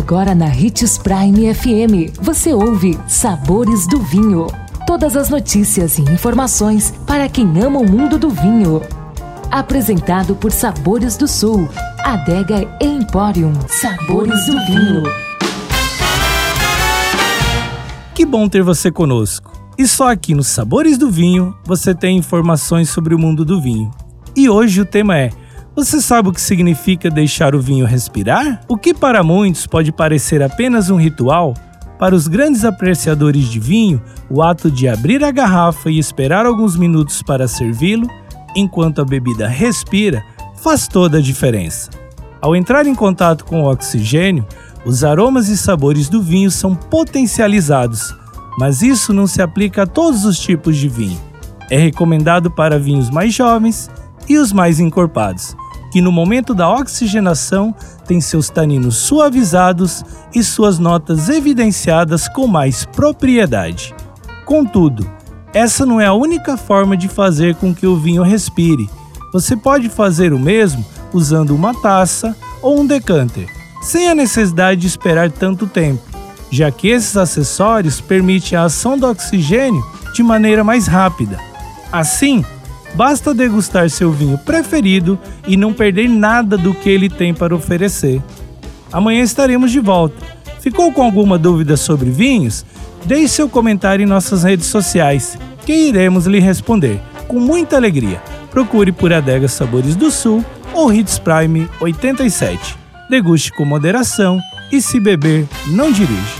Agora na Ritz Prime FM, você ouve Sabores do Vinho. Todas as notícias e informações para quem ama o mundo do vinho. Apresentado por Sabores do Sul, Adega Emporium. Sabores do Vinho. Que bom ter você conosco. E só aqui no Sabores do Vinho você tem informações sobre o mundo do vinho. E hoje o tema é você sabe o que significa deixar o vinho respirar? O que para muitos pode parecer apenas um ritual, para os grandes apreciadores de vinho, o ato de abrir a garrafa e esperar alguns minutos para servi-lo, enquanto a bebida respira, faz toda a diferença. Ao entrar em contato com o oxigênio, os aromas e sabores do vinho são potencializados, mas isso não se aplica a todos os tipos de vinho. É recomendado para vinhos mais jovens e os mais encorpados que no momento da oxigenação tem seus taninos suavizados e suas notas evidenciadas com mais propriedade. Contudo, essa não é a única forma de fazer com que o vinho respire. Você pode fazer o mesmo usando uma taça ou um decanter, sem a necessidade de esperar tanto tempo, já que esses acessórios permitem a ação do oxigênio de maneira mais rápida. Assim, Basta degustar seu vinho preferido e não perder nada do que ele tem para oferecer. Amanhã estaremos de volta. Ficou com alguma dúvida sobre vinhos? Deixe seu comentário em nossas redes sociais, que iremos lhe responder com muita alegria. Procure por Adega Sabores do Sul ou Hits Prime 87. Deguste com moderação e se beber, não dirige.